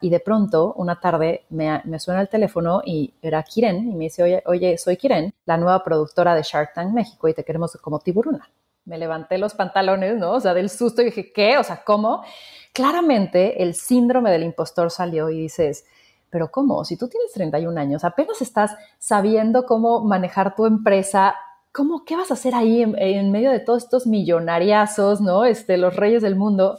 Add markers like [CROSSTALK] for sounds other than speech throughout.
Y de pronto, una tarde, me, suena el teléfono y era Kiren y me dice, oye, oye, soy Kiren, la nueva productora de Shark Tank México y te queremos como tiburuna. Me levanté los pantalones, ¿no? O sea, del susto y dije, ¿qué? O sea, ¿cómo? Claramente el síndrome del impostor salió y dices, pero ¿cómo? Si tú tienes 31 años, apenas estás sabiendo cómo manejar tu empresa, ¿cómo, qué vas a hacer ahí en, en medio de todos estos millonariazos, ¿no? Este, los reyes del mundo.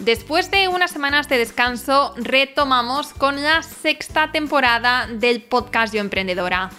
Después de unas semanas de descanso, retomamos con la sexta temporada del podcast Yo Emprendedora.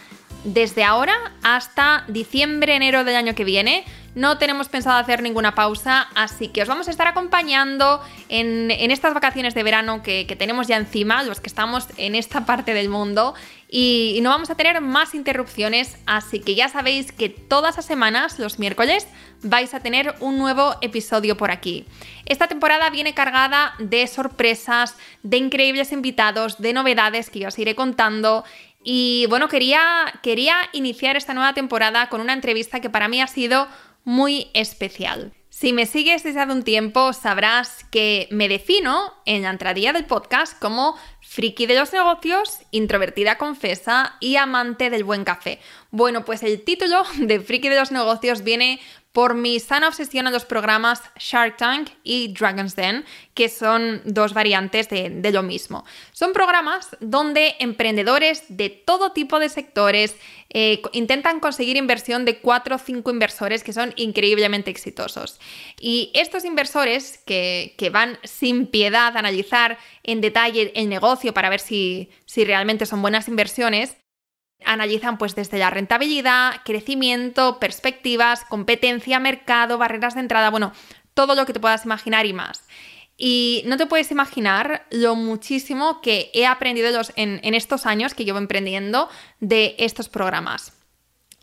Desde ahora hasta diciembre, enero del año que viene, no tenemos pensado hacer ninguna pausa, así que os vamos a estar acompañando en, estas vacaciones de verano que, tenemos ya encima, los que estamos en esta parte del mundo, y, y no vamos a tener más interrupciones, así que ya sabéis que todas las semanas, los miércoles, vais a tener un nuevo episodio por aquí. Esta temporada viene cargada de sorpresas, de increíbles invitados, de novedades que yo os iré contando y bueno, quería, quería iniciar esta nueva temporada con una entrevista que para mí ha sido muy especial. Si me sigues desde hace un tiempo, sabrás que me defino en la entradilla del podcast como friki de los negocios, introvertida confesa y amante del buen café. Bueno, pues el título de friki de los negocios viene por mi sana obsesión a los programas Shark Tank y Dragon's Den, que son dos variantes de, lo mismo. Son programas donde emprendedores de todo tipo de sectores eh, intentan conseguir inversión de 4 o 5 inversores que son increíblemente exitosos. Y estos inversores que, van sin piedad a analizar en detalle el negocio para ver si, si realmente son buenas inversiones, Analizan pues desde la rentabilidad, crecimiento, perspectivas, competencia, mercado, barreras de entrada, bueno, todo lo que te puedas imaginar y más. Y no te puedes imaginar lo muchísimo que he aprendido en, en estos años que llevo emprendiendo de estos programas.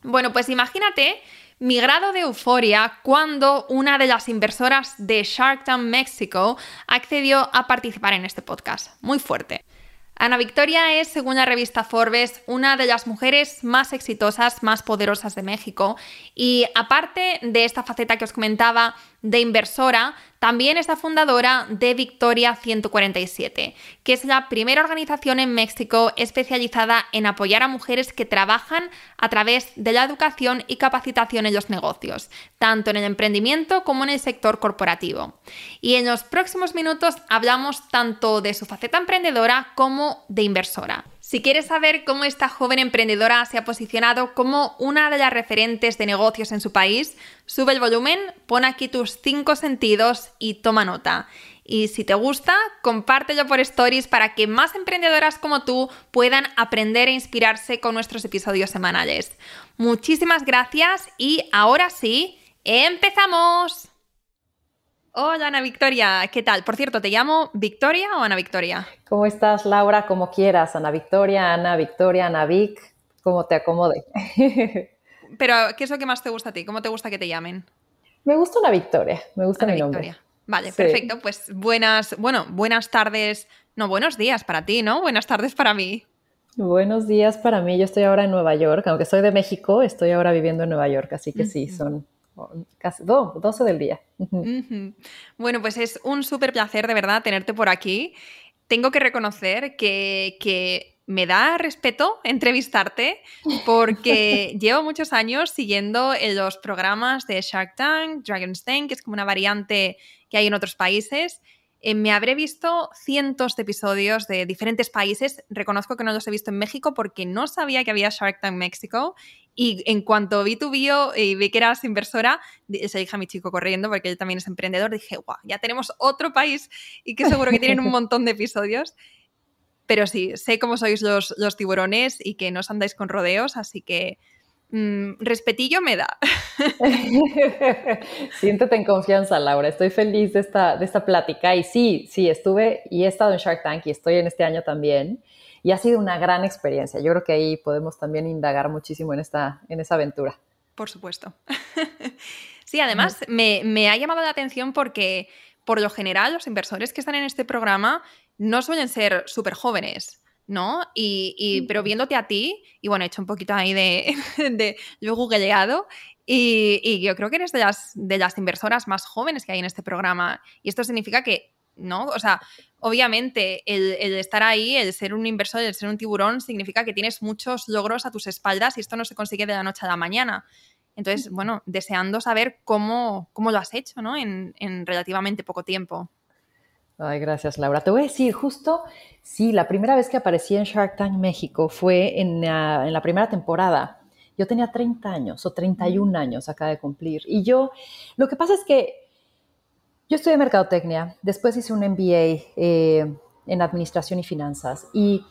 Bueno, pues imagínate mi grado de euforia cuando una de las inversoras de Shark Tank México accedió a participar en este podcast. Muy fuerte. Ana Victoria es, según la revista Forbes, una de las mujeres más exitosas, más poderosas de México. Y aparte de esta faceta que os comentaba de inversora, también es la fundadora de Victoria 147, que es la primera organización en México especializada en apoyar a mujeres que trabajan a través de la educación y capacitación en los negocios, tanto en el emprendimiento como en el sector corporativo. Y en los próximos minutos hablamos tanto de su faceta emprendedora como de inversora. Si quieres saber cómo esta joven emprendedora se ha posicionado como una de las referentes de negocios en su país, sube el volumen, pon aquí tus cinco sentidos y toma nota. Y si te gusta, compártelo por stories para que más emprendedoras como tú puedan aprender e inspirarse con nuestros episodios semanales. Muchísimas gracias y ahora sí, empezamos. Hola Ana Victoria, ¿qué tal? Por cierto, ¿te llamo Victoria o Ana Victoria? ¿Cómo estás, Laura? Como quieras, Ana Victoria, Ana Victoria, Ana Vic, como te acomode. [LAUGHS] Pero, ¿qué es lo que más te gusta a ti? ¿Cómo te gusta que te llamen? Me gusta Ana Victoria, me gusta mi nombre. Victoria. Vale, perfecto. Pues buenas, bueno, buenas tardes, no, buenos días para ti, ¿no? Buenas tardes para mí. Buenos días para mí. Yo estoy ahora en Nueva York, aunque soy de México, estoy ahora viviendo en Nueva York, así que sí, son casi 12 del día. Bueno, pues es un súper placer de verdad tenerte por aquí. Tengo que reconocer que, me da respeto entrevistarte porque [LAUGHS] llevo muchos años siguiendo los programas de Shark Tank, Dragon's Den, que es como una variante que hay en otros países. Eh, me habré visto cientos de episodios de diferentes países. Reconozco que no los he visto en México porque no sabía que había Shark Tank México. Y en cuanto vi tu bio y vi que eras inversora, se dije a mi chico corriendo porque él también es emprendedor. Dije, guau, ya tenemos otro país y que seguro que tienen un [LAUGHS] montón de episodios. Pero sí, sé cómo sois los, los tiburones y que no os andáis con rodeos, así que mm, respetillo me da. [LAUGHS] Siéntete en confianza, Laura. Estoy feliz de esta, de esta plática. Y sí, sí, estuve y he estado en Shark Tank y estoy en este año también. Y ha sido una gran experiencia. Yo creo que ahí podemos también indagar muchísimo en, esta, en esa aventura. Por supuesto. [LAUGHS] sí, además me, me ha llamado la atención porque por lo general los inversores que están en este programa no suelen ser súper jóvenes, ¿no? Y, pero viéndote a ti, y bueno, he hecho un poquito ahí de, [LAUGHS] de yo googleado, y, y, yo creo que eres de las, de las inversoras más jóvenes que hay en este programa. Y esto significa que, ¿no? O sea, obviamente el, el, estar ahí, el ser un inversor, el ser un tiburón, significa que tienes muchos logros a tus espaldas y esto no se consigue de la noche a la mañana. Entonces, bueno, deseando saber cómo, cómo lo has hecho, ¿no? En, en relativamente poco tiempo. Ay, gracias, Laura. Te voy a decir, justo, sí, la primera vez que aparecí en Shark Tank México fue en, en la primera temporada. Yo tenía 30 años o 31 años acá de cumplir. Y yo, lo que pasa es que yo estudié mercadotecnia, después hice un MBA eh, en administración y finanzas y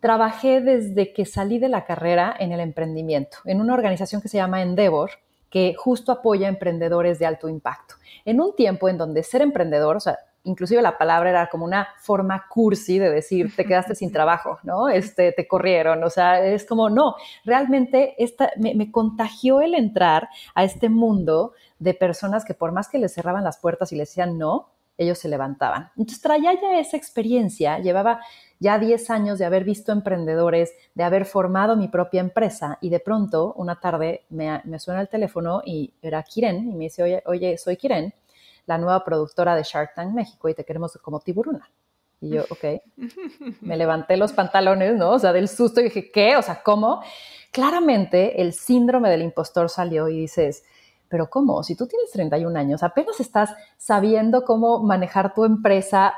trabajé desde que salí de la carrera en el emprendimiento, en una organización que se llama Endeavor, que justo apoya a emprendedores de alto impacto. En un tiempo en donde ser emprendedor, o sea, inclusive la palabra era como una forma cursi de decir, te quedaste sin [LAUGHS] trabajo, ¿no? Este, te corrieron, o sea, es como, no, realmente esta, me, me, contagió el entrar a este mundo de personas que por más que les cerraban las puertas y les decían no, ellos se levantaban. Entonces traía ya esa experiencia, llevaba ya 10 años de haber visto emprendedores, de haber formado mi propia empresa y de pronto una tarde me, me suena el teléfono y era Kiren y me dice, oye, oye, soy Kiren la nueva productora de Shark Tank México y te queremos como tiburuna. Y yo, ok, [LAUGHS] me levanté los pantalones, ¿no? O sea, del susto y dije, ¿qué? O sea, ¿cómo? Claramente el síndrome del impostor salió y dices, pero ¿cómo? Si tú tienes 31 años, apenas estás sabiendo cómo manejar tu empresa,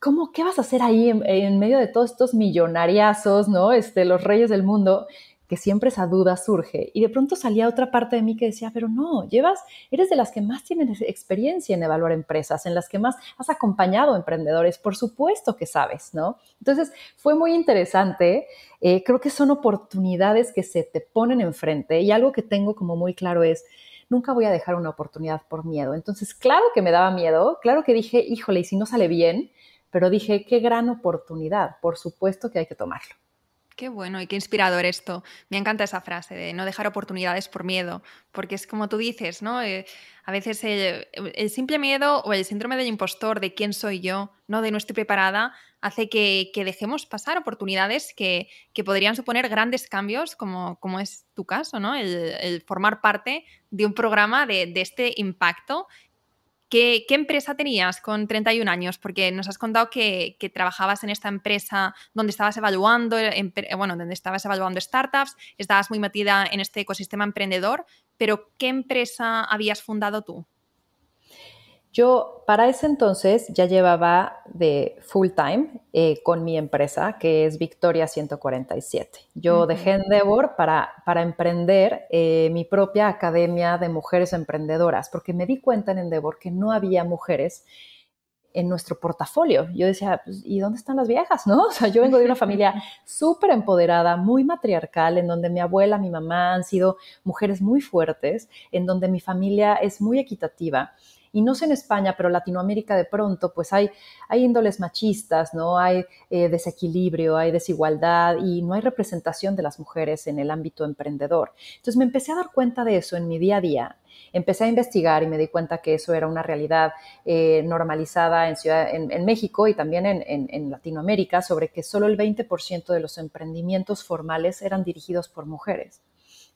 ¿cómo, qué vas a hacer ahí en, en medio de todos estos millonariazos, ¿no? Este, los reyes del mundo que siempre esa duda surge. Y de pronto salía otra parte de mí que decía, pero no, llevas, eres de las que más tienen experiencia en evaluar empresas, en las que más has acompañado emprendedores, por supuesto que sabes, ¿no? Entonces, fue muy interesante. Eh, creo que son oportunidades que se te ponen enfrente y algo que tengo como muy claro es, nunca voy a dejar una oportunidad por miedo. Entonces, claro que me daba miedo, claro que dije, híjole, y si no sale bien, pero dije, qué gran oportunidad, por supuesto que hay que tomarlo. Qué bueno y qué inspirador esto. Me encanta esa frase de no dejar oportunidades por miedo, porque es como tú dices, ¿no? Eh, a veces el, simple miedo o el síndrome del impostor de quién soy yo, no de no estoy preparada, hace que, que dejemos pasar oportunidades que, que, podrían suponer grandes cambios, como, como es tu caso, ¿no? El, el formar parte de un programa de, de este impacto ¿Qué, ¿Qué, empresa tenías con 31 años? Porque nos has contado que, trabajabas en esta empresa donde estabas evaluando, en, bueno, donde estabas evaluando startups, estabas muy metida en este ecosistema emprendedor, pero ¿qué empresa habías fundado tú? Yo para ese entonces ya llevaba de full time eh, con mi empresa, que es Victoria 147. Yo uh -huh. dejé Endeavor para, para emprender eh, mi propia academia de mujeres emprendedoras, porque me di cuenta en Endeavor que no había mujeres en nuestro portafolio. Yo decía, pues, ¿y dónde están las viejas? ¿No? [LAUGHS] O sea, yo vengo de una familia [LAUGHS] súper empoderada, muy matriarcal, en donde mi abuela, mi mamá han sido mujeres muy fuertes, en donde mi familia es muy equitativa y no sé en España, pero Latinoamérica de pronto, pues hay, hay índoles machistas, ¿no? Hay eh, desequilibrio, hay desigualdad y no hay representación de las mujeres en el ámbito emprendedor. Entonces me empecé a dar cuenta de eso en mi día a día. Empecé a investigar y me di cuenta que eso era una realidad eh, normalizada en, ciudad, en, México y también en, en Latinoamérica sobre que solo el 20% de los emprendimientos formales eran dirigidos por mujeres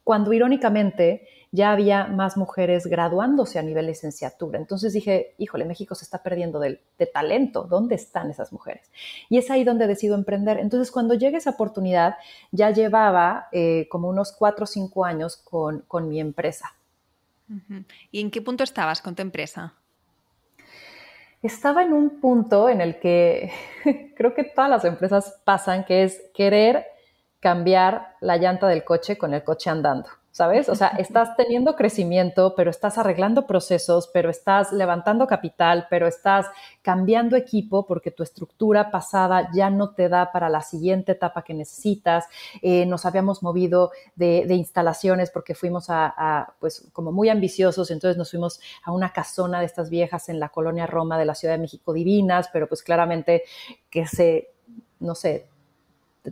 cuando irónicamente ya había más mujeres graduándose a nivel licenciatura. Entonces dije, híjole, México se está perdiendo de, talento, ¿dónde están esas mujeres? Y es ahí donde decido emprender. Entonces cuando llega esa oportunidad, ya llevaba eh, como unos cuatro o cinco años con, con mi empresa. ¿Y en qué punto estabas con tu empresa? estaba en un punto en el que [LAUGHS] creo que todas las empresas pasan, que es querer cambiar la llanta del coche con el coche andando. ¿Sabes? O sea, estás teniendo crecimiento, pero estás arreglando procesos, pero estás levantando capital, pero estás cambiando equipo porque tu estructura pasada ya no te da para la siguiente etapa que necesitas. Eh, nos habíamos movido de, instalaciones porque fuimos a, pues, como muy ambiciosos, entonces nos fuimos a una casona de estas viejas en la colonia Roma de la Ciudad de México divinas, pero pues claramente que se, no sé,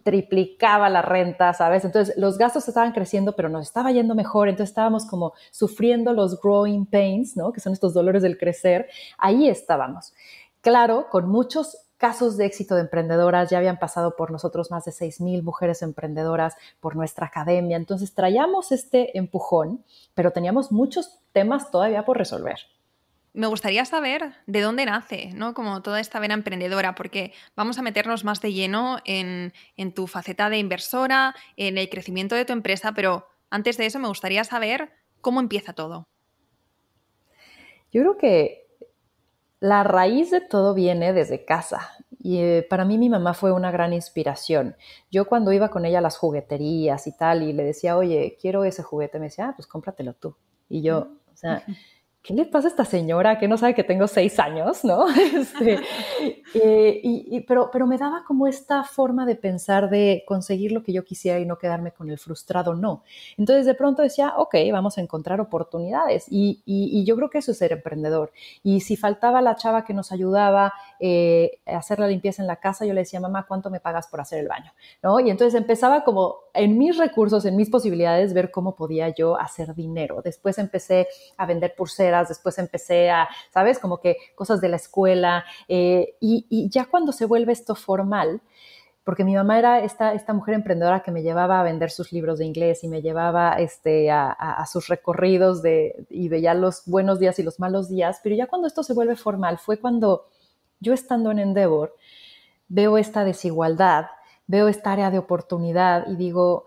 triplicaba la renta, ¿sabes? Entonces los gastos estaban creciendo, pero nos estaba yendo mejor, entonces estábamos como sufriendo los growing pains, ¿no? Que son estos dolores del crecer. Ahí estábamos. Claro, con muchos casos de éxito de emprendedoras, ya habían pasado por nosotros más de 6.000 mujeres emprendedoras por nuestra academia, entonces traíamos este empujón, pero teníamos muchos temas todavía por resolver me gustaría saber de dónde nace, ¿no? Como toda esta vena emprendedora, porque vamos a meternos más de lleno en, tu faceta de inversora, en el crecimiento de tu empresa, pero antes de eso me gustaría saber cómo empieza todo. Yo creo que la raíz de todo viene desde casa. Y eh, para mí mi mamá fue una gran inspiración. Yo cuando iba con ella a las jugueterías y tal, y le decía, oye, quiero ese juguete, me decía, ah, pues cómpratelo tú. Y yo, o sea, [LAUGHS] ¿qué le pasa a esta señora que no sabe que tengo seis años, no? [LAUGHS] Este, eh, y, pero, pero me daba como esta forma de pensar de conseguir lo que yo quisiera y no quedarme con el frustrado no. Entonces de pronto decía, ok, vamos a encontrar oportunidades y, y, yo creo que eso es ser emprendedor. Y si faltaba la chava que nos ayudaba eh, a hacer la limpieza en la casa, yo le decía, mamá, ¿cuánto me pagas por hacer el baño? ¿No? Y entonces empezaba como en mis recursos, en mis posibilidades, ver cómo podía yo hacer dinero. Después empecé a vender pulseras después empecé a, ¿sabes? Como que cosas de la escuela. Eh, y, ya cuando se vuelve esto formal, porque mi mamá era esta, esta mujer emprendedora que me llevaba a vender sus libros de inglés y me llevaba este, a, sus recorridos de, y veía los buenos días y los malos días, pero ya cuando esto se vuelve formal fue cuando yo estando en Endeavor veo esta desigualdad, veo esta área de oportunidad y digo,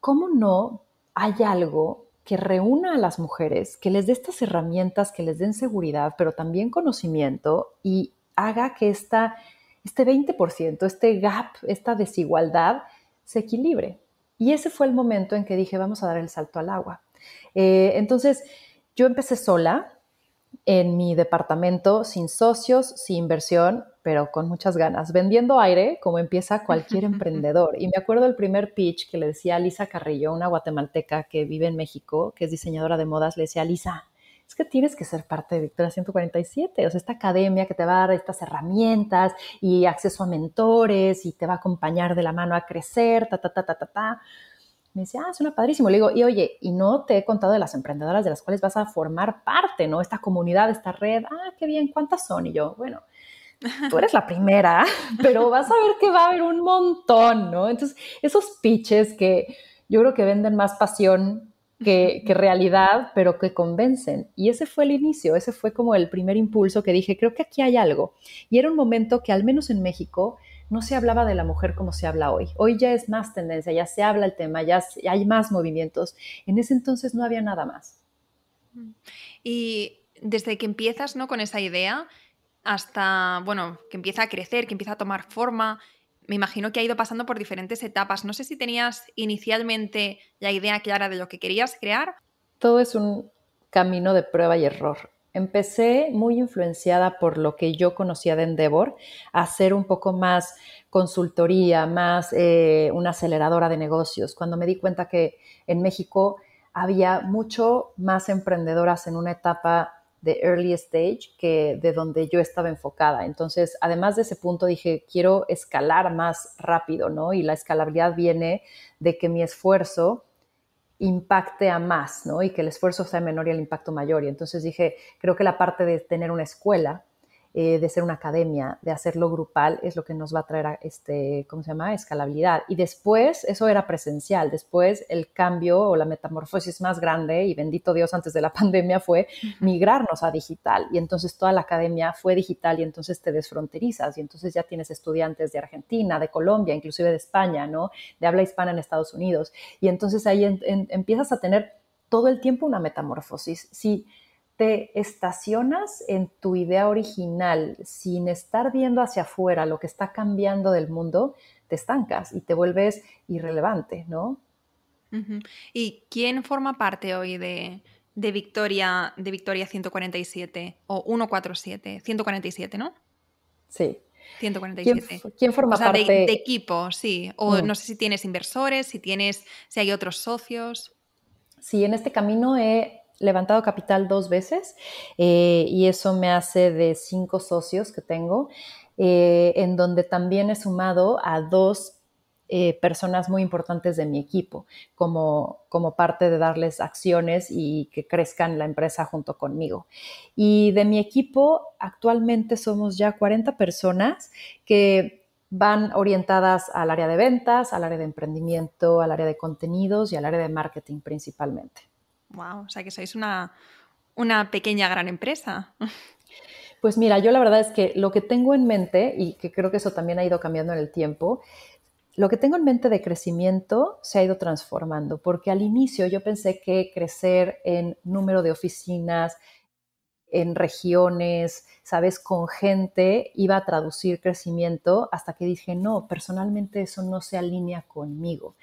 ¿cómo no hay algo que reúna a las mujeres, que les dé estas herramientas, que les den seguridad, pero también conocimiento y haga que esta, este 20%, este gap, esta desigualdad se equilibre. Y ese fue el momento en que dije, vamos a dar el salto al agua. Eh, entonces, yo empecé sola, en mi departamento sin socios, sin inversión, pero con muchas ganas, vendiendo aire como empieza cualquier [LAUGHS] emprendedor. Y me acuerdo el primer pitch que le decía a Lisa Carrillo, una guatemalteca que vive en México, que es diseñadora de modas, le decía, Lisa, es que tienes que ser parte de Victoria 147, o sea, esta academia que te va a dar estas herramientas y acceso a mentores y te va a acompañar de la mano a crecer, ta, ta, ta, ta, ta, ta. Me dice, ah, suena padrísimo. Le digo, y oye, y no te he contado de las emprendedoras de las cuales vas a formar parte, ¿no? Esta comunidad, esta red. Ah, qué bien, ¿cuántas son? Y yo, bueno, tú eres la primera, pero vas a ver que va a haber un montón, ¿no? Entonces, esos pitches que yo creo que venden más pasión que, que, realidad, pero que convencen. Y ese fue el inicio, ese fue como el primer impulso que dije, creo que aquí hay algo. Y era un momento que al menos en México no se hablaba de la mujer como se habla hoy. Hoy ya es más tendencia, ya se habla el tema, ya, hay más movimientos. En ese entonces no había nada más. Y desde que empiezas ¿no? con esa idea hasta, bueno, que empieza a crecer, que empieza a tomar forma, me imagino que ha ido pasando por diferentes etapas. No sé si tenías inicialmente la idea clara de lo que querías crear. Todo es un camino de prueba y error. Empecé muy influenciada por lo que yo conocía de Endeavor, a hacer un poco más consultoría, más eh, una aceleradora de negocios, cuando me di cuenta que en México había mucho más emprendedoras en una etapa de early stage que de donde yo estaba enfocada. Entonces, además de ese punto, dije, quiero escalar más rápido, ¿no? Y la escalabilidad viene de que mi esfuerzo impacte a más, ¿no? Y que el esfuerzo sea menor y el impacto mayor. Y entonces dije, creo que la parte de tener una escuela eh, de ser una academia, de hacerlo grupal, es lo que nos va a traer, a este, ¿cómo se llama?, escalabilidad. Y después, eso era presencial, después el cambio o la metamorfosis más grande, y bendito Dios antes de la [LAUGHS] pandemia, fue migrarnos a digital. Y entonces toda la academia fue digital y entonces te desfronterizas y entonces ya tienes estudiantes de Argentina, de Colombia, inclusive de España, ¿no?, de habla hispana en Estados Unidos. Y entonces ahí empiezas a tener todo el tiempo una metamorfosis. Si te estacionas en tu idea original sin estar viendo hacia afuera lo que está cambiando del mundo, te estancas y te vuelves irrelevante, ¿no? ¿Y quién forma parte hoy de, Victoria, de Victoria 147 o 147? 147, ¿no? Sí. 147. ¿Quién, forma parte? De, de, equipo, sí. O mm. no sé si tienes inversores, si tienes, si hay otros socios. Sí, en este camino he levantado capital dos veces eh, y eso me hace de cinco socios que tengo, eh, en donde también he sumado a dos eh, personas muy importantes de mi equipo como, como parte de darles acciones y que crezcan la empresa junto conmigo. Y de mi equipo actualmente somos ya 40 personas que van orientadas al área de ventas, al área de emprendimiento, al área de contenidos y al área de marketing principalmente. Wow, o sea que sois una, una pequeña gran empresa. Pues mira, yo la verdad es que lo que tengo en mente, y que creo que eso también ha ido cambiando en el tiempo, lo que tengo en mente de crecimiento se ha ido transformando, porque al inicio yo pensé que crecer en número de oficinas, en regiones, sabes, con gente, iba a traducir crecimiento hasta que dije, no, personalmente eso no se alinea conmigo.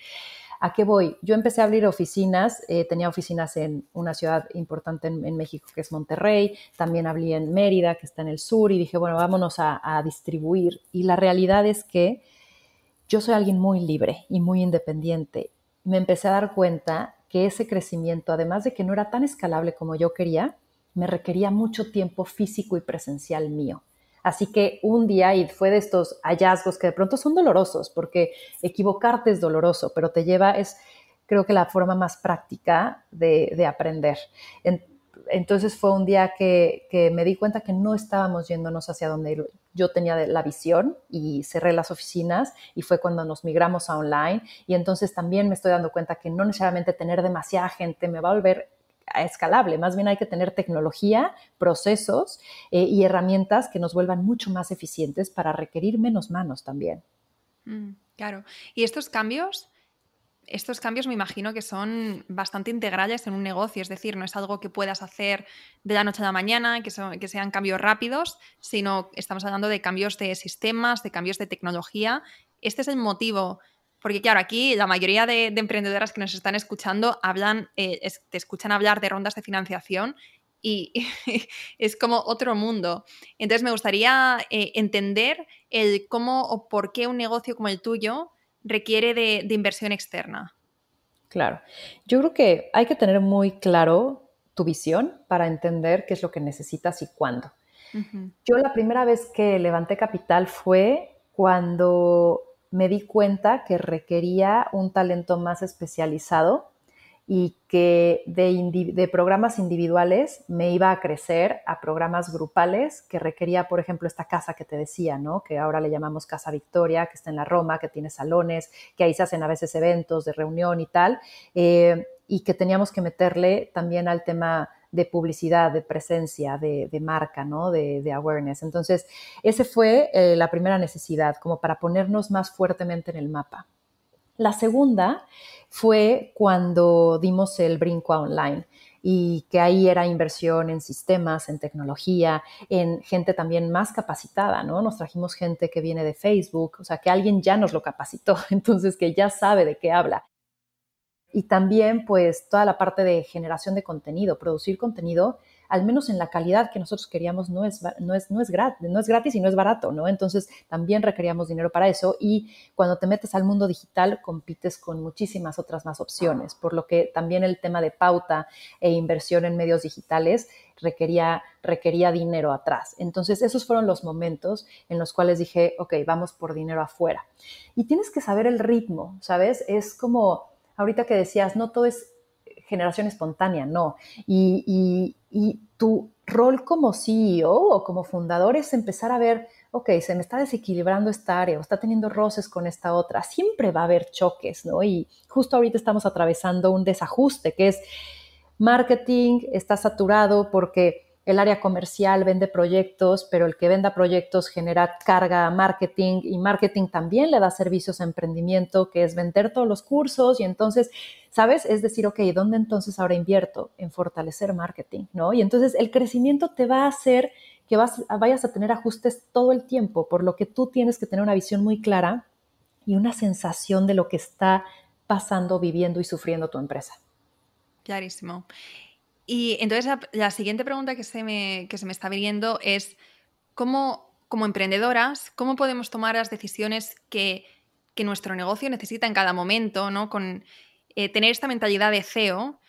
¿A qué voy? Yo empecé a abrir oficinas, eh, tenía oficinas en una ciudad importante en, México que es Monterrey, también abrí en Mérida, que está en el sur, y dije, bueno, vámonos a, a distribuir. Y la realidad es que yo soy alguien muy libre y muy independiente. Me empecé a dar cuenta que ese crecimiento, además de que no era tan escalable como yo quería, me requería mucho tiempo físico y presencial mío. Así que un día, y fue de estos hallazgos que de pronto son dolorosos, porque equivocarte es doloroso, pero te lleva, es creo que la forma más práctica de, aprender. entonces fue un día que, que, me di cuenta que no estábamos yéndonos hacia donde yo tenía la visión y cerré las oficinas y fue cuando nos migramos a online y entonces también me estoy dando cuenta que no necesariamente tener demasiada gente me va a volver escalable, más bien hay que tener tecnología, procesos eh, y herramientas que nos vuelvan mucho más eficientes para requerir menos manos también. Mm, claro. ¿Y estos cambios? Estos cambios me imagino que son bastante integrales en un negocio, es decir, no es algo que puedas hacer de la noche a la mañana, que, que sean cambios rápidos, sino estamos hablando de cambios de sistemas, de cambios de tecnología. Este es el motivo porque claro, aquí la mayoría de, emprendedoras que nos están escuchando hablan, eh, te escuchan hablar de rondas de financiación y [LAUGHS] es como otro mundo. Entonces me gustaría eh, entender el cómo o por qué un negocio como el tuyo requiere de, inversión externa. Claro, yo creo que hay que tener muy claro tu visión para entender qué es lo que necesitas y cuándo. Yo la primera vez que levanté capital fue cuando me di cuenta que requería un talento más especializado y que de, programas individuales me iba a crecer a programas grupales que requería, por ejemplo, esta casa que te decía, ¿no? que ahora le llamamos Casa Victoria, que está en la Roma, que tiene salones, que ahí se hacen a veces eventos de reunión y tal, eh, y que teníamos que meterle también al tema de publicidad, de presencia, de, marca, ¿no? De, awareness. Entonces, esa fue eh, la primera necesidad, como para ponernos más fuertemente en el mapa. La segunda fue cuando dimos el brinco a online y que ahí era inversión en sistemas, en tecnología, en gente también más capacitada, ¿no? Nos trajimos gente que viene de Facebook, o sea, que alguien ya nos lo capacitó, [LAUGHS] entonces que ya sabe de qué habla y también pues toda la parte de generación de contenido, producir contenido, al menos en la calidad que nosotros queríamos, no es, no es, no es, gratis, no es gratis y no es barato, ¿no? Entonces también requeríamos dinero para eso y cuando te metes al mundo digital compites con muchísimas otras más opciones, por lo que también el tema de pauta e inversión en medios digitales requería, requería dinero atrás. Entonces esos fueron los momentos en los cuales dije, ok, vamos por dinero afuera. Y tienes que saber el ritmo, ¿sabes? Es como ahorita que decías, no todo es generación espontánea, no. Y, Y tu rol como CEO o como fundador es empezar a ver, ok, se me está desequilibrando esta área o está teniendo roces con esta otra. Siempre va a haber choques, ¿no? Y justo ahorita estamos atravesando un desajuste que es marketing está saturado porque el área comercial vende proyectos, pero el que venda proyectos genera carga marketing y marketing también le da servicios a emprendimiento, que es vender todos los cursos y entonces, ¿sabes? Es decir, ok, ¿dónde entonces ahora invierto? En fortalecer marketing, ¿no? Y entonces el crecimiento te va a hacer que vas, vayas a tener ajustes todo el tiempo, por lo que tú tienes que tener una visión muy clara y una sensación de lo que está pasando, viviendo y sufriendo tu empresa. Clarísimo. Y entonces la, siguiente pregunta que se, me, que se me está viniendo es, ¿cómo, como emprendedoras, cómo podemos tomar las decisiones que, nuestro negocio necesita en cada momento, ¿no? Con eh, tener esta mentalidad de CEO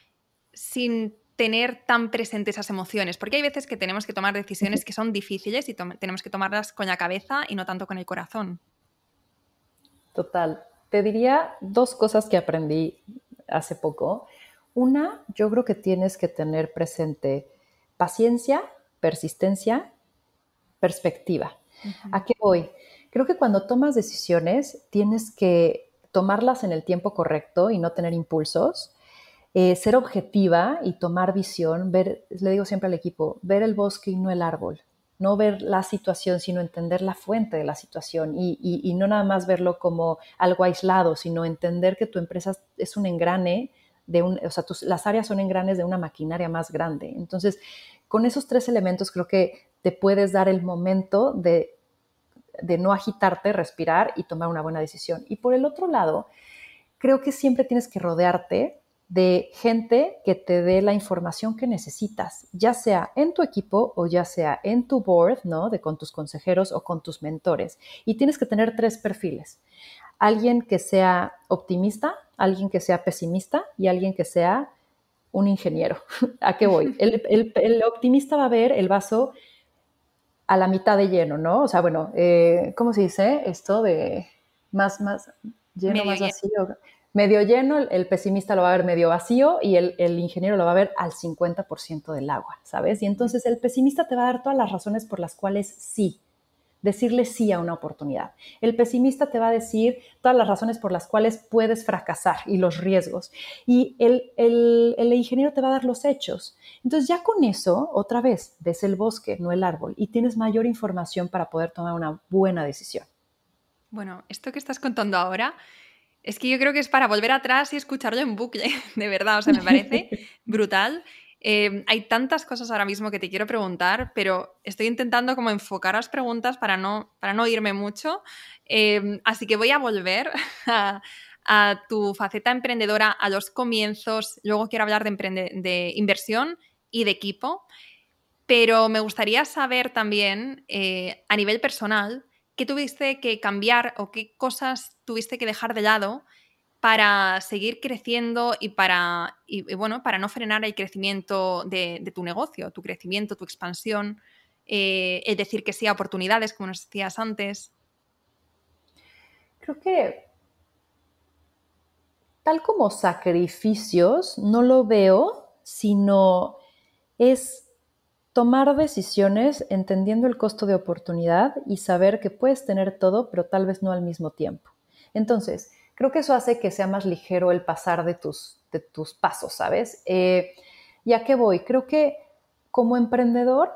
sin tener tan presentes esas emociones, porque hay veces que tenemos que tomar decisiones que son difíciles y tenemos que tomarlas con la cabeza y no tanto con el corazón. Total. Te diría dos cosas que aprendí hace poco. Una, yo creo que tienes que tener presente paciencia, persistencia, perspectiva. ¿A qué voy? Creo que cuando tomas decisiones tienes que tomarlas en el tiempo correcto y no tener impulsos, eh, ser objetiva y tomar visión, ver, le digo siempre al equipo, ver el bosque y no el árbol, no ver la situación, sino entender la fuente de la situación y, y no nada más verlo como algo aislado, sino entender que tu empresa es un engrane de un, o sea, las áreas son engranes de una maquinaria más grande. Entonces, con esos tres elementos creo que te puedes dar el momento de, de no agitarte, respirar y tomar una buena decisión. Y por el otro lado, creo que siempre tienes que rodearte de gente que te dé la información que necesitas, ya sea en tu equipo o ya sea en tu board, ¿no? De con tus consejeros o con tus mentores. Y tienes que tener tres perfiles alguien que sea optimista, alguien que sea pesimista y alguien que sea un ingeniero. [LAUGHS] ¿A qué voy? [LAUGHS] El, optimista va a ver el vaso a la mitad de lleno, ¿no? O sea, bueno, eh, ¿cómo se dice esto de más, más lleno, más vacío? Medio lleno, el, pesimista lo va a ver medio vacío y el, el ingeniero lo va a ver al 50% del agua, ¿sabes? Y entonces el pesimista te va a dar todas las razones por las cuales sí, decirle sí a una oportunidad. El pesimista te va a decir todas las razones por las cuales puedes fracasar y los riesgos. Y el, el, ingeniero te va a dar los hechos. Entonces ya con eso, otra vez, ves el bosque, no el árbol, y tienes mayor información para poder tomar una buena decisión. Bueno, esto que estás contando ahora es que yo creo que es para volver atrás y escucharlo en bucle, [LAUGHS] de verdad, o sea, me parece [LAUGHS] brutal. Em, hay tantas cosas ahora mismo que te quiero preguntar, pero estoy intentando como enfocar las preguntas para no, para no irme mucho. Em, así que voy a volver [LAUGHS] a, tu faceta emprendedora, a los comienzos. Luego quiero hablar de, de inversión y de equipo. Pero me gustaría saber también, eh, a nivel personal, qué tuviste que cambiar o qué cosas tuviste que dejar de lado para seguir creciendo y para, bueno, para no frenar el crecimiento de, tu negocio, tu crecimiento, tu expansión, eh, es decir que sí a oportunidades, como nos decías antes. Creo que tal como sacrificios no lo veo, sino es tomar decisiones entendiendo el costo de oportunidad y saber que puedes tener todo, pero tal vez no al mismo tiempo. Entonces, creo que eso hace que sea más ligero el pasar de tus, de tus pasos, ¿sabes? Eh, ¿Y a qué voy? Creo que como emprendedor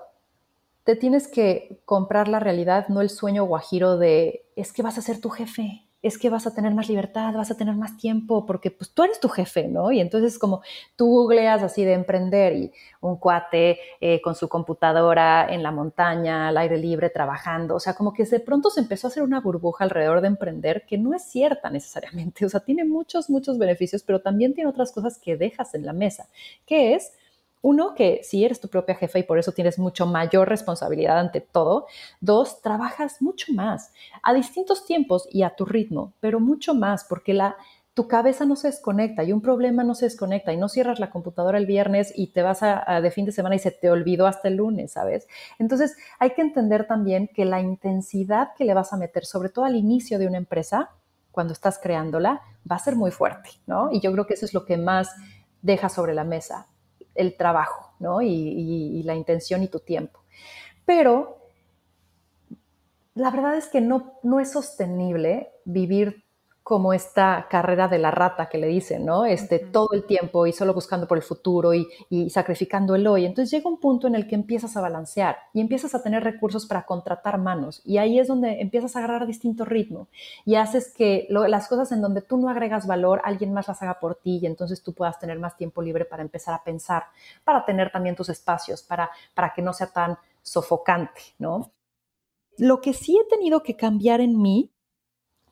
te tienes que comprar la realidad, no el sueño guajiro de es que vas a ser tu jefe, es que vas a tener más libertad, vas a tener más tiempo, porque pues tú eres tu jefe, ¿no? Y entonces como tú googleas así de emprender y un cuate eh, con su computadora en la montaña, al aire libre, trabajando, o sea, como que de pronto se empezó a hacer una burbuja alrededor de emprender que no es cierta necesariamente, o sea, tiene muchos, muchos beneficios, pero también tiene otras cosas que dejas en la mesa, que es uno, que si eres tu propia jefa y por eso tienes mucho mayor responsabilidad ante todo. Dos, trabajas mucho más a distintos tiempos y a tu ritmo, pero mucho más porque la, tu cabeza no se desconecta y un problema no se desconecta y no cierras la computadora el viernes y te vas a, de fin de semana y se te olvidó hasta el lunes, ¿sabes? Entonces hay que entender también que la intensidad que le vas a meter, sobre todo al inicio de una empresa, cuando estás creándola, va a ser muy fuerte, ¿no? Y yo creo que eso es lo que más deja sobre la mesa el trabajo, ¿no? Y, la intención y tu tiempo. Pero la verdad es que no, no es sostenible vivir como esta carrera de la rata que le dicen, ¿no? Este, todo el tiempo y solo buscando por el futuro y, y, sacrificando el hoy. Entonces llega un punto en el que empiezas a balancear y empiezas a tener recursos para contratar manos y ahí es donde empiezas a agarrar distinto ritmo y haces que las cosas en donde tú no agregas valor, alguien más las haga por ti y entonces tú puedas tener más tiempo libre para empezar a pensar, para tener también tus espacios, para, para que no sea tan sofocante, ¿no? Lo que sí he tenido que cambiar en mí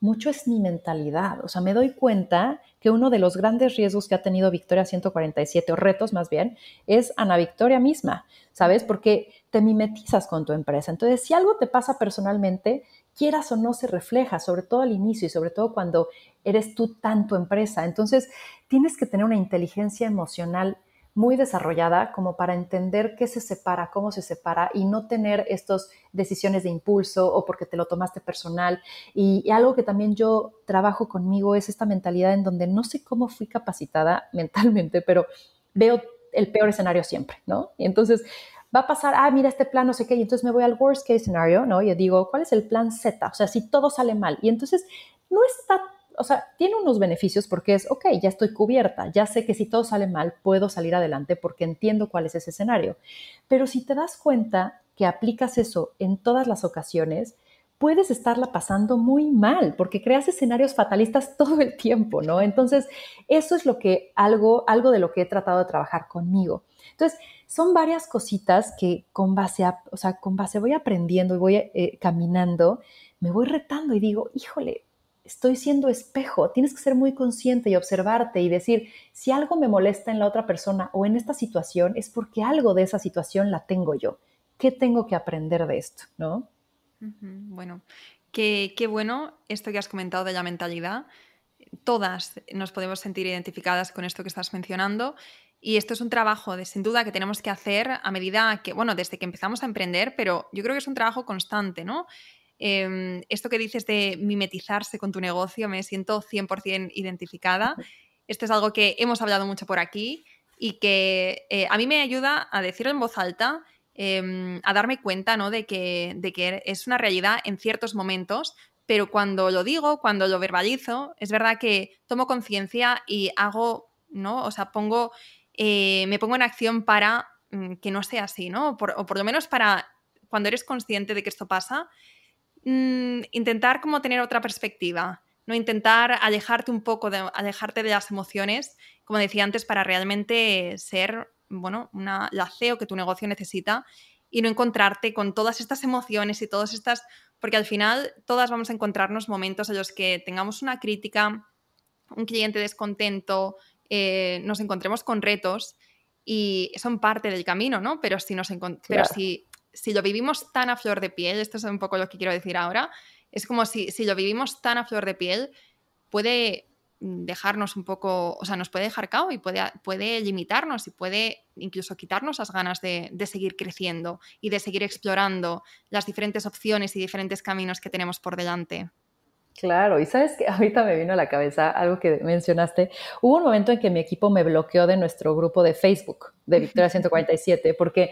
mucho es mi mentalidad. O sea, me doy cuenta que uno de los grandes riesgos que ha tenido Victoria 147, o retos más bien, es Ana Victoria misma, ¿sabes? Porque te mimetizas con tu empresa. Entonces, si algo te pasa personalmente, quieras o no, se refleja, sobre todo al inicio y sobre todo cuando eres tú tanto empresa. Entonces, tienes que tener una inteligencia emocional muy desarrollada como para entender qué se separa, cómo se separa y no tener estas decisiones de impulso o porque te lo tomaste personal. Y, algo que también yo trabajo conmigo es esta mentalidad en donde no sé cómo fui capacitada [LAUGHS] mentalmente, pero veo el peor escenario siempre, ¿no? Y entonces va a pasar, ah, mira este plan, no sé qué, y entonces me voy al worst case scenario, ¿no? Y digo, ¿cuál es el plan Z? O sea, si todo sale mal. Y entonces no está o sea, tiene unos beneficios porque es, ok, ya estoy cubierta, ya sé que si todo sale mal, puedo salir adelante porque entiendo cuál es ese escenario. Pero si te das cuenta que aplicas eso en todas las ocasiones, puedes estarla pasando muy mal porque creas escenarios fatalistas [LAUGHS] todo el tiempo, ¿no? Entonces, eso es lo que algo, algo de lo que he tratado de trabajar conmigo. Entonces, son varias cositas que con base a, o sea, con base voy aprendiendo y voy eh, caminando, me voy retando y digo, híjole, estoy siendo espejo, tienes que ser muy consciente y observarte y decir, si algo me molesta en la otra persona o en esta situación, es porque algo de esa situación la tengo yo. ¿Qué tengo que aprender de esto? ¿No? Bueno, qué, qué bueno esto que has comentado de la mentalidad. Todas nos podemos sentir identificadas con esto que estás mencionando. Y esto es un trabajo, de, sin duda, que tenemos que hacer a medida que, bueno, desde que empezamos a emprender, pero yo creo que es un trabajo constante, ¿no? Em, esto que dices de mimetizarse con tu negocio, me siento 100% identificada. Esto es algo que hemos hablado mucho por aquí y que eh, a mí me ayuda a decirlo en voz alta, em, a darme cuenta ¿no? de, que, de que es una realidad en ciertos momentos, pero cuando lo digo, cuando lo verbalizo, es verdad que tomo conciencia y hago, ¿no? O sea, pongo, eh, me pongo en acción para mm, que no sea así, ¿no? o por lo menos para cuando eres consciente de que esto pasa, Mm, intentar como tener otra perspectiva, ¿no? Intentar alejarte un poco, de, alejarte de las emociones, como decía antes, para realmente ser, bueno, una, la CEO que tu negocio necesita y no encontrarte con todas estas emociones y todas estas, porque al final todas vamos a encontrarnos momentos en los que tengamos una crítica, un cliente descontento, eh, nos encontremos con retos y son parte del camino, ¿no? Pero si, nos pero si si lo vivimos tan a flor de piel, esto es un poco lo que quiero decir ahora, es como si, si lo vivimos tan a flor de piel, puede dejarnos un poco, o sea, nos puede dejar cao y puede, puede limitarnos y puede incluso quitarnos las ganas de, de, seguir creciendo y de seguir explorando las diferentes opciones y diferentes caminos que tenemos por delante. Claro, y sabes que [LAUGHS] ahorita me vino a la cabeza algo que mencionaste. Hubo un momento en que mi equipo me bloqueó de nuestro grupo de Facebook de Victoria [LAUGHS] 147 porque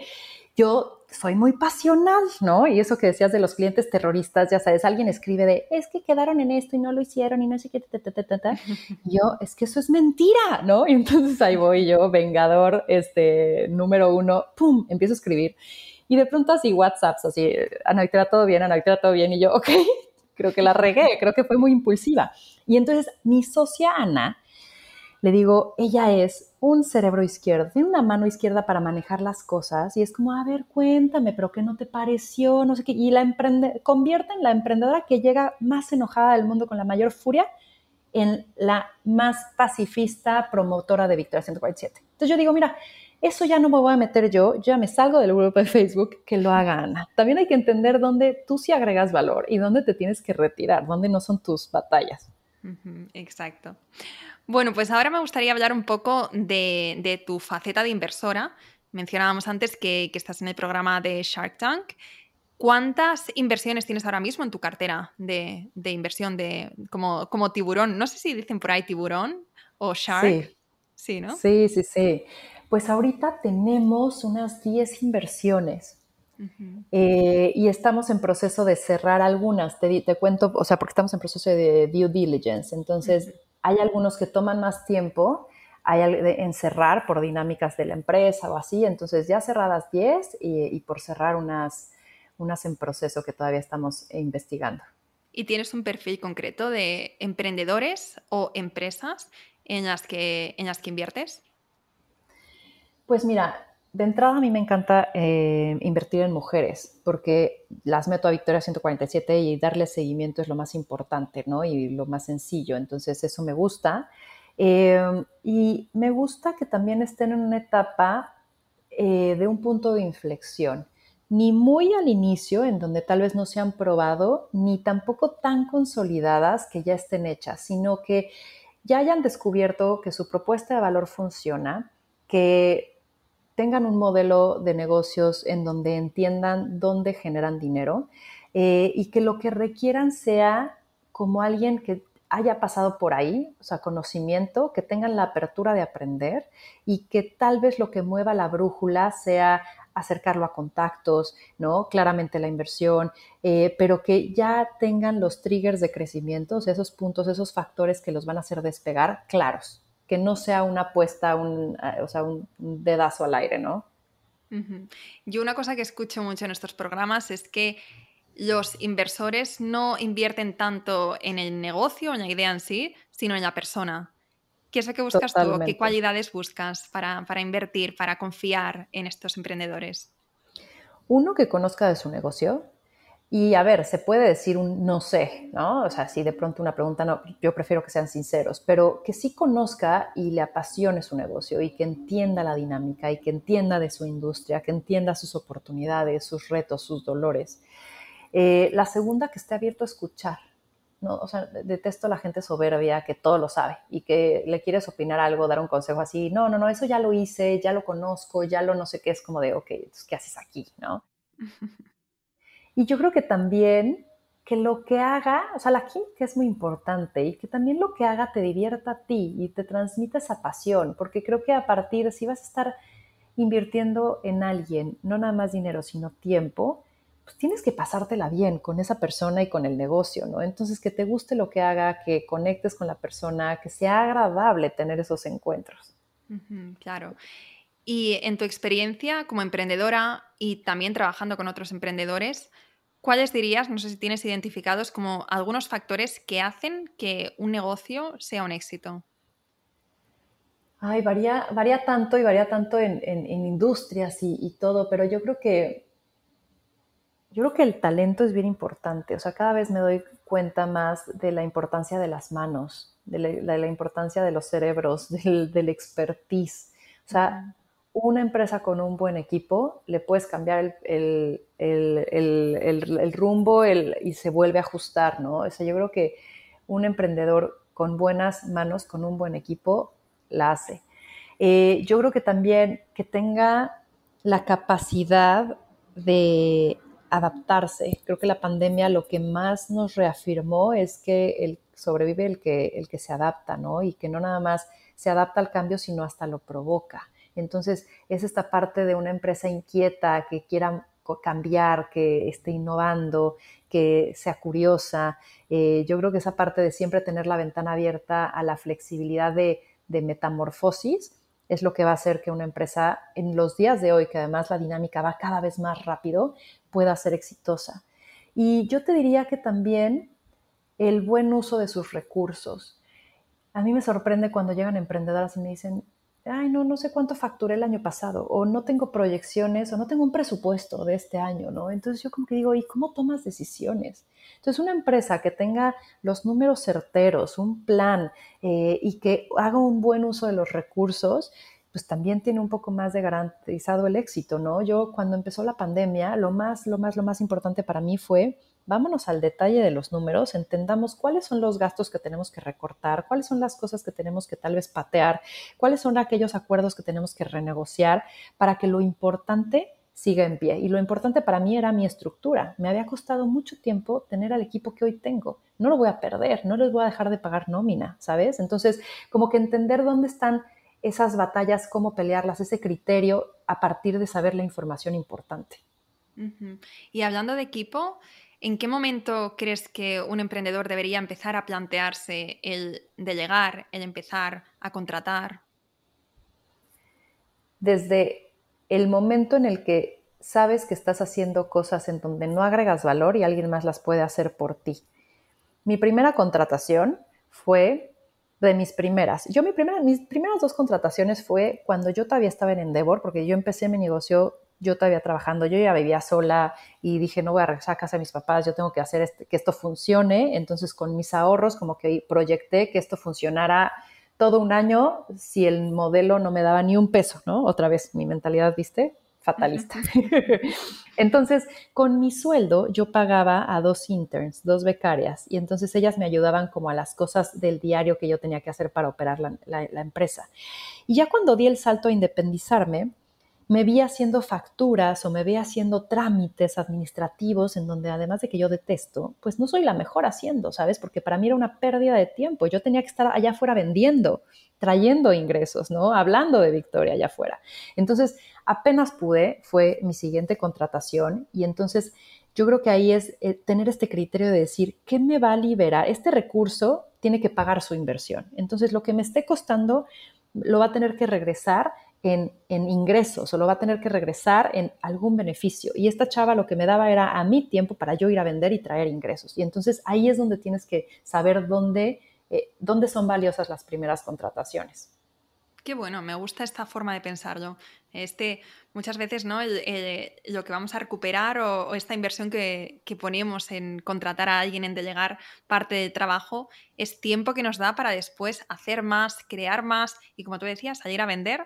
yo soy muy pasional, ¿no? Y eso que decías de los clientes terroristas, ya sabes, alguien escribe de, es que quedaron en esto y no lo hicieron y no sé qué, ta, ta, ta, ta, [LAUGHS] yo, es que eso es mentira, ¿no? Y entonces ahí voy yo, vengador, este, número uno, pum, empiezo a escribir. Y de pronto así WhatsApps, así, Ana Victoria, todo bien, Ana Victoria, todo bien. Y yo, [LAUGHS] ok, creo que la regué, creo que fue muy impulsiva. Y entonces mi socia Ana, le digo, ella es un cerebro izquierdo, tiene una mano izquierda para manejar las cosas y es como, a ver, cuéntame, pero ¿qué no te pareció? No sé qué. Y la emprende, convierte en la emprendedora que llega más enojada del mundo con la mayor furia en la más pacifista promotora de Victoria 147. Entonces yo digo, mira, eso ya no me voy a meter yo, ya me salgo del grupo de Facebook, que lo haga Ana. También hay que entender dónde tú sí agregas valor y dónde te tienes que retirar, dónde no son tus batallas. Exacto. Bueno, pues ahora me gustaría hablar un poco de, tu faceta de inversora. Mencionábamos antes que, estás en el programa de Shark Tank. ¿Cuántas inversiones tienes ahora mismo en tu cartera de, inversión de, como, tiburón? No sé si dicen por ahí tiburón o shark. Sí. Sí, ¿no? Sí, sí, sí. Pues ahorita tenemos unas 10 inversiones eh, y estamos en proceso de cerrar algunas. Te, te, cuento, o sea, porque estamos en proceso de due diligence. Entonces, hay algunos que toman más tiempo hay en cerrar por dinámicas de la empresa o así. Entonces, ya cerradas 10 y, y por cerrar unas, unas en proceso que todavía estamos investigando. ¿Y tienes un perfil concreto de emprendedores o empresas en las que, en las que inviertes? Pues mira, de entrada a mí me encanta eh, invertir en mujeres porque las meto a Victoria 147 y darle seguimiento es lo más importante, ¿no? Y lo más sencillo. Entonces eso me gusta. Eh, y me gusta que también estén en una etapa eh, de un punto de inflexión. Ni muy al inicio, en donde tal vez no se han probado, ni tampoco tan consolidadas que ya estén hechas, sino que ya hayan descubierto que su propuesta de valor funciona, que tengan un modelo de negocios en donde entiendan dónde generan dinero eh, y que lo que requieran sea como alguien que haya pasado por ahí, o sea, conocimiento, que tengan la apertura de aprender y que tal vez lo que mueva la brújula sea acercarlo a contactos, ¿no? Claramente la inversión, eh, pero que ya tengan los triggers de crecimiento, esos puntos, esos factores que los van a hacer despegar claros que no sea una apuesta, un, eh, o sea, un dedazo al aire, ¿no? Yo una cosa que escucho mucho en estos programas es que los inversores no invierten tanto en el negocio, en la idea en sí, sino en la persona. ¿Qué es lo que buscas tú? ¿Qué cualidades buscas para, para invertir, para confiar en estos emprendedores? Uno que conozca de su negocio, y a ver, se puede decir un no sé, ¿no? O sea, si de pronto una pregunta no, yo prefiero que sean sinceros, pero que sí conozca y le apasione su negocio y que entienda la dinámica y que entienda de su industria, que entienda sus oportunidades, sus retos, sus dolores. Eh, la segunda, que esté abierto a escuchar, ¿no? O sea, detesto a la gente soberbia que todo lo sabe y que le quieres opinar algo, dar un consejo así, no, no, no, eso ya lo hice, ya lo conozco, ya lo no sé qué, es como de, ok, ¿qué haces aquí, no? [LAUGHS] Y yo creo que también que lo que haga, o sea, la química es muy importante y que también lo que haga te divierta a ti y te transmita esa pasión, porque creo que a partir, si vas a estar invirtiendo en alguien, no nada más dinero, sino tiempo, pues tienes que pasártela bien con esa persona y con el negocio, ¿no? Entonces, que te guste lo que haga, que conectes con la persona, que sea agradable tener esos encuentros. claro. Y en tu experiencia como emprendedora y también trabajando con otros emprendedores, ¿cuáles dirías, no sé si tienes identificados como algunos factores que hacen que un negocio sea un éxito? Ay, varía, varía tanto y varía tanto en, industrias y, todo, pero yo creo que yo creo que el talento es bien importante. O sea, cada vez me doy cuenta más de la importancia de las manos, de la, importancia de los cerebros, [LAUGHS] del, del expertise. O sea, una empresa con un buen equipo le puedes cambiar el, rumbo y se vuelve a ajustar, ¿no? O sea, yo creo que un emprendedor con buenas manos, con un buen equipo, la hace. Eh, yo creo que también que tenga la capacidad de adaptarse. Creo que la pandemia lo que más nos reafirmó es que el, sobrevive el que, el que se adapta, ¿no? Y que no nada más se adapta al cambio, sino hasta lo provoca. Entonces, es esta parte de una empresa inquieta que quiera cambiar, que esté innovando, que sea curiosa. Eh, yo creo que esa parte de siempre tener la ventana abierta a la flexibilidad de, metamorfosis es lo que va a hacer que una empresa en los días de hoy, que además la dinámica va cada vez más rápido, pueda ser exitosa. Y yo te diría que también el buen uso de sus recursos. A mí me sorprende cuando llegan emprendedoras y me dicen, ay, no, no sé cuánto facturé el año pasado, o no tengo proyecciones, o no tengo un presupuesto de este año, ¿no? Entonces yo como que digo, ¿y cómo tomas decisiones? Entonces una empresa que tenga los números certeros, un plan eh, y que haga un buen uso de los recursos, pues también tiene un poco más de garantizado el éxito, ¿no? Yo cuando empezó la pandemia, lo más, lo más, lo más importante para mí fue vámonos al detalle de los números, entendamos cuáles son los gastos que tenemos que recortar, cuáles son las cosas que tenemos que tal vez patear, cuáles son aquellos acuerdos que tenemos que renegociar para que lo importante siga en pie. Y lo importante para mí era mi estructura. Me había costado mucho tiempo tener al equipo que hoy tengo. No lo voy a perder, no les voy a dejar de pagar nómina, ¿sabes? Entonces, como que entender dónde están esas batallas, cómo pelearlas, ese criterio a partir de saber la información importante. Y hablando de equipo, ¿en qué momento crees que un emprendedor debería empezar a plantearse el delegar, el empezar a contratar? Desde el momento en el que sabes que estás haciendo cosas en donde no agregas valor y alguien más las puede hacer por ti. Mi primera contratación fue de mis primeras. Yo mi primera, mis primeras dos contrataciones fue cuando yo todavía estaba en Endeavor, porque yo empecé mi negocio, yo todavía trabajando, yo ya vivía sola y dije, no voy a regresar a casa de mis papás, yo tengo que hacer este, que esto funcione. Entonces con mis ahorros como que proyecté que esto funcionara todo un año si el modelo no me daba ni un peso, ¿no? Otra vez mi mentalidad, ¿viste? fatalista. [LAUGHS] entonces, con mi sueldo yo pagaba a dos interns, dos becarias, y entonces ellas me ayudaban como a las cosas del diario que yo tenía que hacer para operar la, empresa. Y ya cuando di el salto a independizarme, me vi haciendo facturas o me vi haciendo trámites administrativos en donde además de que yo detesto, pues no soy la mejor haciendo, ¿sabes? Porque para mí era una pérdida de tiempo. Yo tenía que estar allá afuera vendiendo, trayendo ingresos, ¿no? Hablando de Victoria allá afuera. Entonces, apenas pude, fue mi siguiente contratación y entonces yo creo que ahí es eh, tener este criterio de decir, ¿qué me va a liberar? Este recurso tiene que pagar su inversión. Entonces, lo que me esté costando lo va a tener que regresar en, ingresos o va a tener que regresar en algún beneficio. Y esta chava lo que me daba era a mi tiempo para yo ir a vender y traer ingresos. Y entonces ahí es donde tienes que saber dónde, eh, dónde son valiosas las primeras contrataciones. Qué bueno, me gusta esta forma de pensarlo. Este, muchas veces, ¿no? lo que vamos a recuperar o, esta inversión que, que, ponemos en contratar a alguien, en delegar parte del trabajo, es tiempo que nos da para después hacer más, crear más y, como tú decías, salir a vender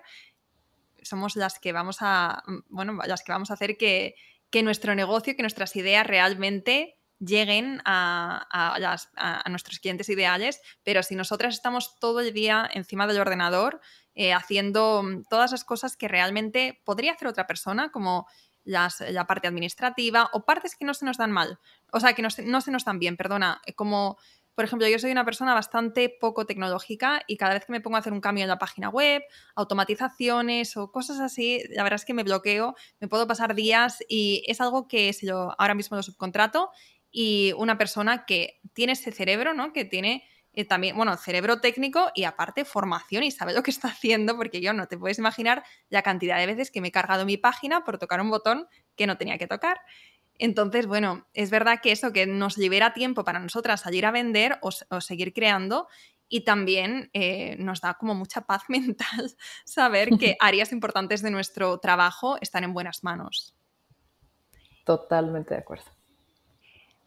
somos las que vamos a, mm, bueno, las que vamos a hacer que, nuestro negocio, que nuestras ideas realmente lleguen a, nuestros clientes ideales, pero si nosotras estamos todo el día encima del ordenador eh, haciendo mm, todas las cosas que realmente podría hacer otra persona, como las, la parte administrativa o partes que no se nos dan mal, o sea, que no se, no se nos dan bien, perdona, eh, como por ejemplo, yo soy una persona bastante poco tecnológica y cada vez que me pongo a hacer un cambio en la página web, automatizaciones o cosas así, la verdad es que me bloqueo, me puedo pasar días y es algo que si yo ahora mismo lo subcontrato y una persona que tiene ese cerebro, ¿no? Que tiene eh, también, bueno, cerebro técnico y aparte formación y sabe lo que está haciendo, porque yo no te puedes imaginar la cantidad de veces que me he cargado mi página por tocar un botón que no tenía que tocar. Entonces, bueno, es verdad que eso, que nos libera tiempo para nosotras salir a vender o, seguir creando y también eh, nos da como mucha paz [LAUGHS] mental saber que [LAUGHS] áreas importantes de nuestro trabajo están en buenas manos. Totalmente de acuerdo.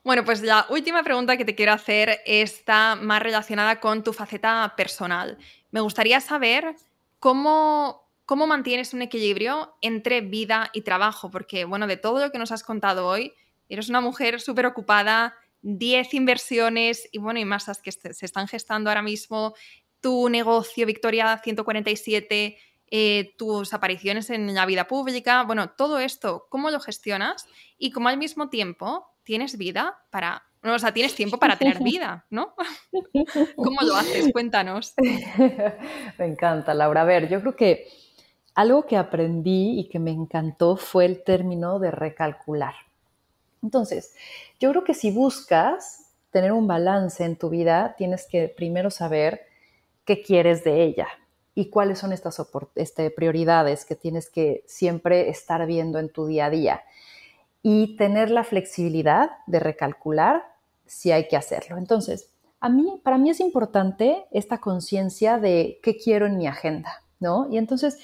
Bueno, pues la última pregunta que te quiero hacer está más relacionada con tu faceta personal. Me gustaría saber cómo ¿Cómo mantienes un equilibrio entre vida y trabajo? Porque, bueno, de todo lo que nos has contado hoy, eres una mujer súper ocupada, 10 inversiones y, bueno, y masas que se están gestando ahora mismo, tu negocio Victoria 147, eh, tus apariciones en la vida pública, bueno, todo esto, ¿cómo lo gestionas? Y cómo al mismo tiempo tienes vida para o sea, tienes tiempo para tener [LAUGHS] vida, ¿no? [LAUGHS] ¿Cómo lo haces? Cuéntanos. [LAUGHS] Me encanta, Laura. A ver, yo creo que algo que aprendí y que me encantó fue el término de recalcular. Entonces, yo creo que si buscas tener un balance en tu vida, tienes que primero saber qué quieres de ella y cuáles son estas este, prioridades que tienes que siempre estar viendo en tu día a día y tener la flexibilidad de recalcular si hay que hacerlo. Entonces, a mí, para mí es importante esta conciencia de qué quiero en mi agenda, ¿no? Y entonces,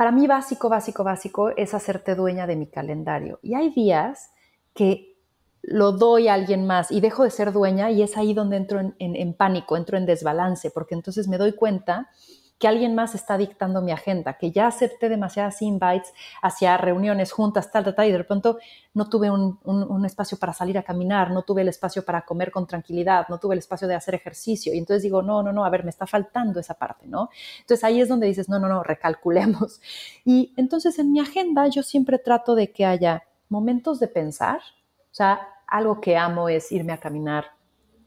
para mí básico, básico, básico es hacerte dueña de mi calendario. Y hay días que lo doy a alguien más y dejo de ser dueña y es ahí donde entro en, pánico, entro en desbalance, porque entonces me doy cuenta que alguien más está dictando mi agenda, que ya acepté demasiadas invites hacia reuniones, juntas, tal, tal, tal, y de pronto no tuve un, espacio para salir a caminar, no tuve el espacio para comer con tranquilidad, no tuve el espacio de hacer ejercicio. Y entonces digo, no, no, no, a ver, me está faltando esa parte, ¿no? Entonces ahí es donde dices, no, no, no, recalculemos. [LAUGHS] Y entonces en mi agenda yo siempre trato de que haya momentos de pensar, o sea, algo que amo es irme a caminar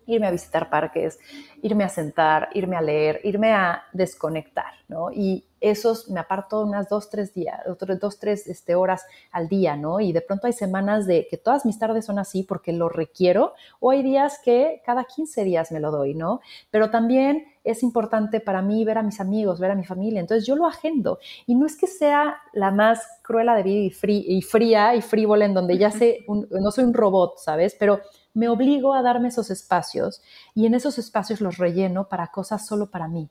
irme a visitar parques, irme a sentar, irme a leer, irme a desconectar, ¿no? Y esos me aparto unas dos, tres días, dos, tres este, horas al día, ¿no? Y de pronto hay semanas de que todas mis tardes son así porque lo requiero, o hay días que cada 15 días me lo doy, ¿no? Pero también es importante para mí ver a mis amigos, ver a mi familia, entonces yo lo agendo. Y no es que sea la más cruela de vida y, fría y frívola en donde ya sé, [LAUGHS] no soy un robot, ¿sabes? Pero me obligo a darme esos espacios y en esos espacios los relleno para cosas solo para mí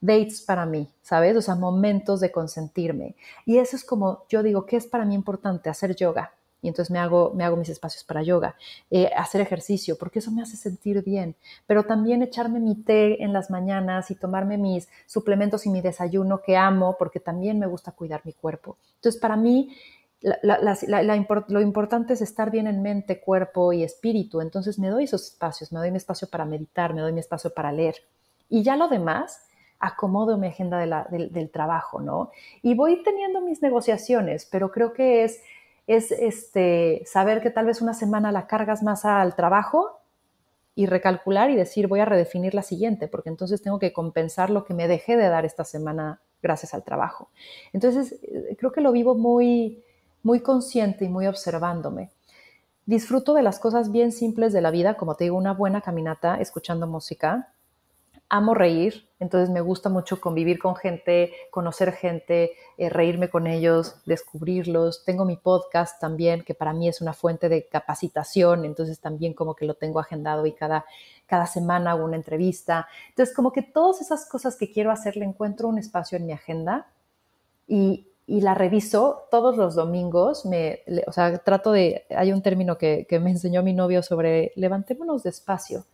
dates para mí, ¿sabes? O sea, momentos de consentirme. Y eso es como yo digo, ¿qué es para mí importante? Hacer yoga. Y entonces me hago, me hago mis espacios para yoga, eh, hacer ejercicio, porque eso me hace sentir bien. Pero también echarme mi té en las mañanas y tomarme mis suplementos y mi desayuno que amo, porque también me gusta cuidar mi cuerpo. Entonces, para mí, lo importante es estar bien en mente, cuerpo y espíritu. Entonces me doy esos espacios, me doy mi espacio para meditar, me doy mi espacio para leer. Y ya lo demás, acomodo mi agenda del, trabajo, ¿no? Y voy teniendo mis negociaciones, pero creo que es, es este, saber que tal vez una semana la cargas más al trabajo y recalcular y decir voy a redefinir la siguiente, porque entonces tengo que compensar lo que me dejé de dar esta semana gracias al trabajo. Entonces, eh, creo que lo vivo muy, muy consciente y muy observándome. Disfruto de las cosas bien simples de la vida, como te digo, una buena caminata escuchando música, amo reír, entonces me gusta mucho convivir con gente, conocer gente, eh, reírme con ellos, descubrirlos. Tengo mi podcast también, que para mí es una fuente de capacitación, entonces también como que lo tengo agendado y cada, cada semana hago una entrevista. Entonces como que todas esas cosas que quiero hacer le encuentro un espacio en mi agenda y, la reviso todos los domingos. Me, o sea, trato de, hay un término que, que me enseñó mi novio sobre levantémonos despacio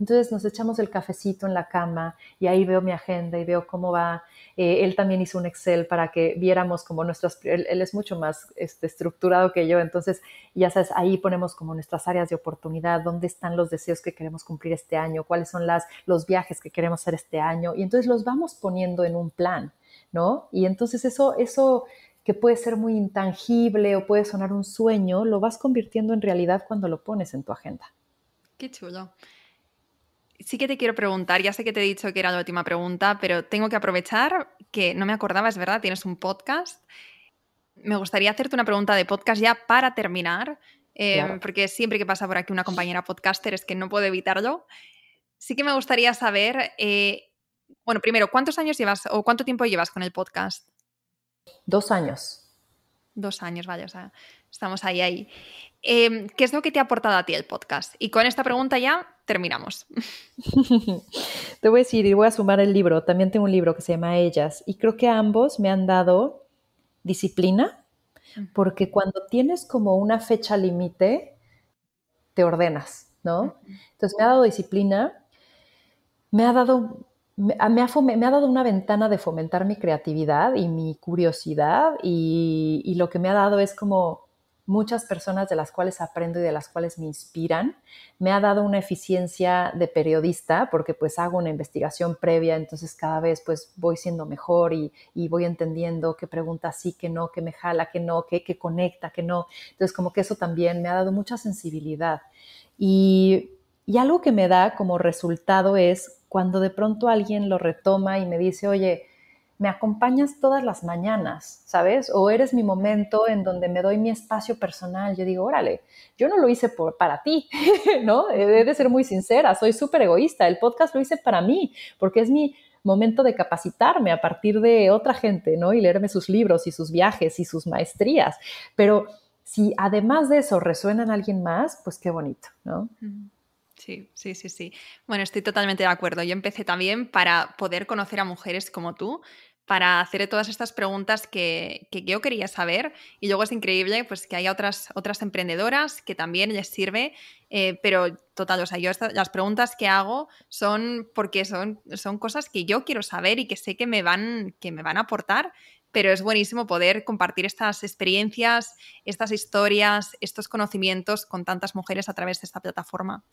entonces nos echamos el cafecito en la cama y ahí veo mi agenda y veo cómo va. Eh, él también hizo un Excel para que viéramos como nuestras, él, es mucho más este, estructurado que yo, entonces ya sabes, ahí ponemos como nuestras áreas de oportunidad, dónde están los deseos que queremos cumplir este año, cuáles son las, los viajes que queremos hacer este año y entonces los vamos poniendo en un plan, ¿no? Y entonces eso, eso que puede ser muy intangible o puede sonar un sueño, lo vas convirtiendo en realidad cuando lo pones en tu agenda. Qué chulo sí que te quiero preguntar, ya sé que te he dicho que era la última pregunta, pero tengo que aprovechar que no me acordaba, es verdad, tienes un podcast. Me gustaría hacerte una pregunta de podcast ya para terminar, em, porque siempre que pasa por aquí una compañera podcaster es que no puedo evitarlo. Sí que me gustaría saber, eh, bueno, primero, ¿cuántos años llevas o cuánto tiempo llevas con el podcast? Dos años. Dos años, vaya, o sea, estamos ahí, ahí. Em, ¿Qué es lo que te ha aportado a ti el podcast? Y con esta pregunta ya terminamos. [LAUGHS] te voy a decir y voy a sumar el libro. También tengo un libro que se llama Ellas y creo que ambos me han dado disciplina porque cuando tienes como una fecha límite, te ordenas, ¿no? Entonces me ha dado disciplina, me ha dado me ha, me ha, dado una ventana de fomentar mi creatividad y mi curiosidad y, y, lo que me ha dado es como muchas personas de las cuales aprendo y de las cuales me inspiran. Me ha dado una eficiencia de periodista porque pues hago una investigación previa, entonces cada vez pues voy siendo mejor y, voy entendiendo qué pregunta sí, qué no, qué me jala, qué no, qué, qué conecta, qué no. Entonces como que eso también me ha dado mucha sensibilidad. Y, y algo que me da como resultado es cuando de pronto alguien lo retoma y me dice, oye, me acompañas todas las mañanas, ¿sabes? O eres mi momento en donde me doy mi espacio personal. Yo digo, órale, yo no lo hice para ti, [LAUGHS] ¿no? He de ser muy sincera, soy súper egoísta. El podcast lo hice para mí, porque es mi momento de capacitarme a partir de otra gente, ¿no? Y leerme sus libros y sus viajes y sus maestrías. Pero si además de eso resuena en alguien más, pues qué bonito, ¿no? Sí, sí, sí, sí. Bueno, estoy totalmente de acuerdo. Yo empecé también para poder conocer a mujeres como tú, para hacer todas estas preguntas que, yo quería saber. Y luego es increíble pues, que haya otras, otras emprendedoras que también les sirve. Eh, pero total, o sea, yo las preguntas que hago son porque son, son cosas que yo quiero saber y que sé que me van, que me van a aportar. Pero es buenísimo poder compartir estas experiencias, estas historias, estos conocimientos con tantas mujeres a través de esta plataforma.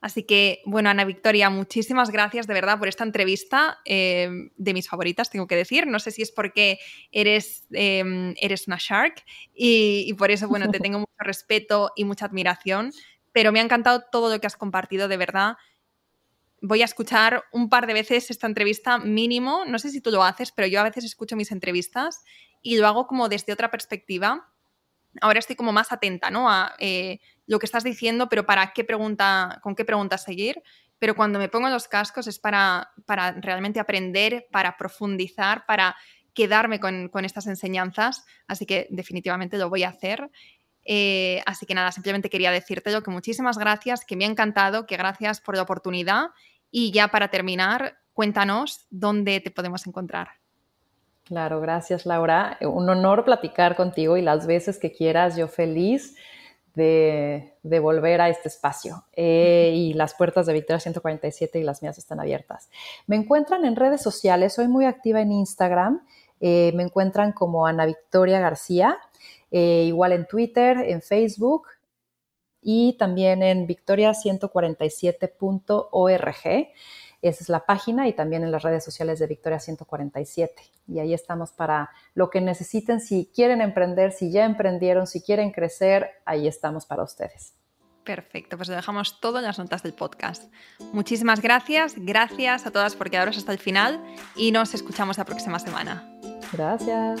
Así que, bueno, Ana Victoria, muchísimas gracias de verdad por esta entrevista, eh, de mis favoritas, tengo que decir. No sé si es porque eres, em, eres una shark y, por eso, bueno, te tengo [LAUGHS] mucho respeto y mucha admiración, pero me ha encantado todo lo que has compartido, de verdad. Voy a escuchar un par de veces esta entrevista mínimo. No sé si tú lo haces, pero yo a veces escucho mis entrevistas y lo hago como desde otra perspectiva. Ahora estoy como más atenta, ¿no? A eh, lo que estás diciendo, pero para qué pregunta, con qué pregunta seguir. Pero cuando me pongo los cascos es para, para realmente aprender, para profundizar, para quedarme con, con, estas enseñanzas. Así que definitivamente lo voy a hacer. Eh, así que nada, simplemente quería decirte lo que muchísimas gracias, que me ha encantado, que gracias por la oportunidad. Y ya para terminar, cuéntanos dónde te podemos encontrar. Claro, gracias Laura. Un honor platicar contigo y las veces que quieras, yo feliz de, volver a este espacio. Eh, y las puertas de Victoria 147 y las mías están abiertas. Me encuentran en redes sociales, soy muy activa en Instagram. Eh, me encuentran como Ana Victoria García eh, igual en Twitter, en Facebook y también en victoria147.org. Esa es la página y también en las redes sociales de Victoria 147. Y ahí estamos para lo que necesiten, si quieren emprender, si ya emprendieron, si quieren crecer, ahí estamos para ustedes. Perfecto, pues lo dejamos todo en las notas del podcast. Muchísimas gracias, gracias a todas por quedaros hasta el final y nos escuchamos la próxima semana. Gracias.